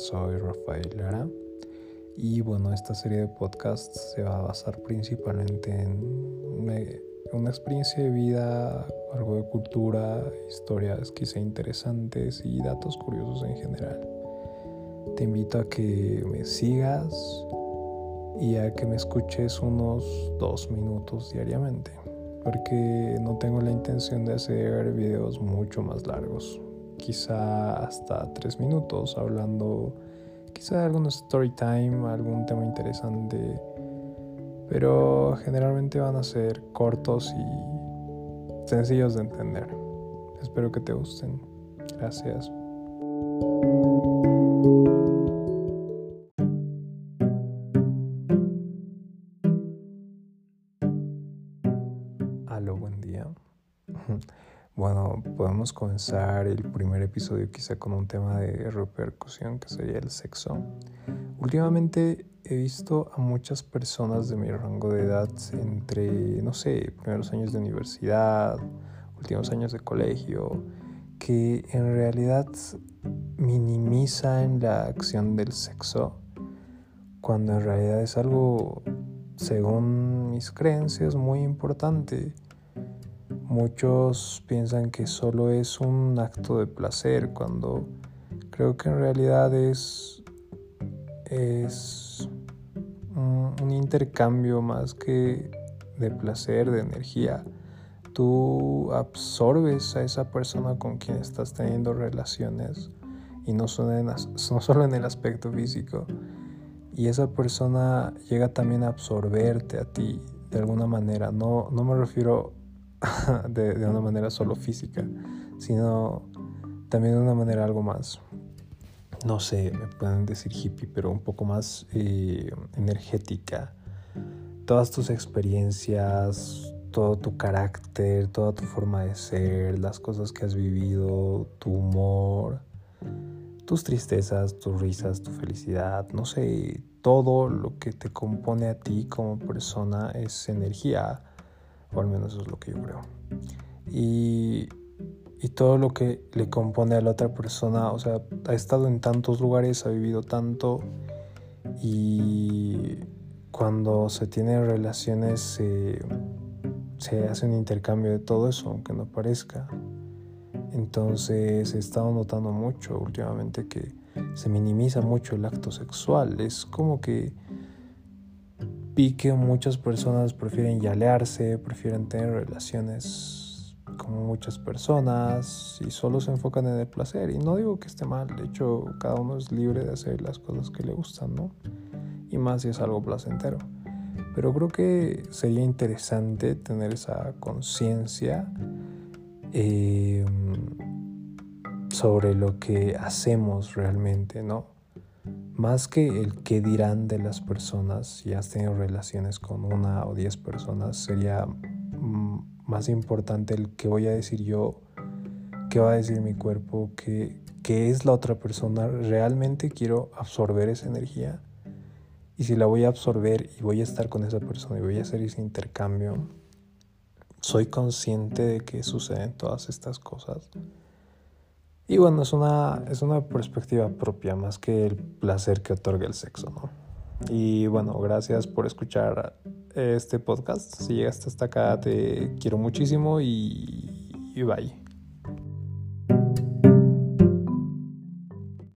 soy Rafael Lara y bueno, esta serie de podcasts se va a basar principalmente en una experiencia de vida, algo de cultura, historias quizá interesantes y datos curiosos en general. Te invito a que me sigas y a que me escuches unos dos minutos diariamente, porque no tengo la intención de hacer videos mucho más largos, quizá hasta tres minutos hablando quizá algún story time, algún tema interesante, pero generalmente van a ser cortos y sencillos de entender. Espero que te gusten. Gracias. Aló, buen día. Bueno, podemos comenzar el primer episodio quizá con un tema de repercusión que sería el sexo. Últimamente he visto a muchas personas de mi rango de edad entre, no sé, primeros años de universidad, últimos años de colegio, que en realidad minimizan la acción del sexo cuando en realidad es algo, según mis creencias, muy importante Muchos piensan que solo es un acto de placer cuando creo que en realidad es, es un, intercambio más que de placer, de energía. Tú absorbes a esa persona con quien estás teniendo relaciones y no solo en, no solo en el aspecto físico. Y esa persona llega también a absorberte a ti de alguna manera. No, no me refiero de, de, una manera solo física, sino también de una manera algo más, no sé, me pueden decir hippie, pero un poco más eh, energética. Todas tus experiencias, todo tu carácter, toda tu forma de ser, las cosas que has vivido, tu humor, tus tristezas, tus risas, tu felicidad, no sé, todo lo que te compone a ti como persona es energía o al menos eso es lo que yo creo. Y, y todo lo que le compone a la otra persona, o sea, ha estado en tantos lugares, ha vivido tanto y cuando se tienen relaciones se, se hace un intercambio de todo eso, aunque no parezca. Entonces he estado notando mucho últimamente que se minimiza mucho el acto sexual. Es como que vi que muchas personas prefieren yalearse, prefieren tener relaciones con muchas personas y solo se enfocan en el placer. Y no digo que esté mal, de hecho cada uno es libre de hacer las cosas que le gustan, ¿no? Y más si es algo placentero. Pero creo que sería interesante tener esa conciencia eh, sobre lo que hacemos realmente, ¿no? Más que el qué dirán de las personas, si has tenido relaciones con una o diez personas, sería mm, más importante el qué voy a decir yo, qué va a decir mi cuerpo, qué, qué es la otra persona. Realmente quiero absorber esa energía. Y si la voy a absorber y voy a estar con esa persona y voy a hacer ese intercambio, soy consciente de que suceden todas estas cosas. Y bueno, es una, es una perspectiva propia más que el placer que otorga el sexo, ¿no? Y bueno, gracias por escuchar este podcast. Si llegaste hasta acá, te quiero muchísimo y, y bye.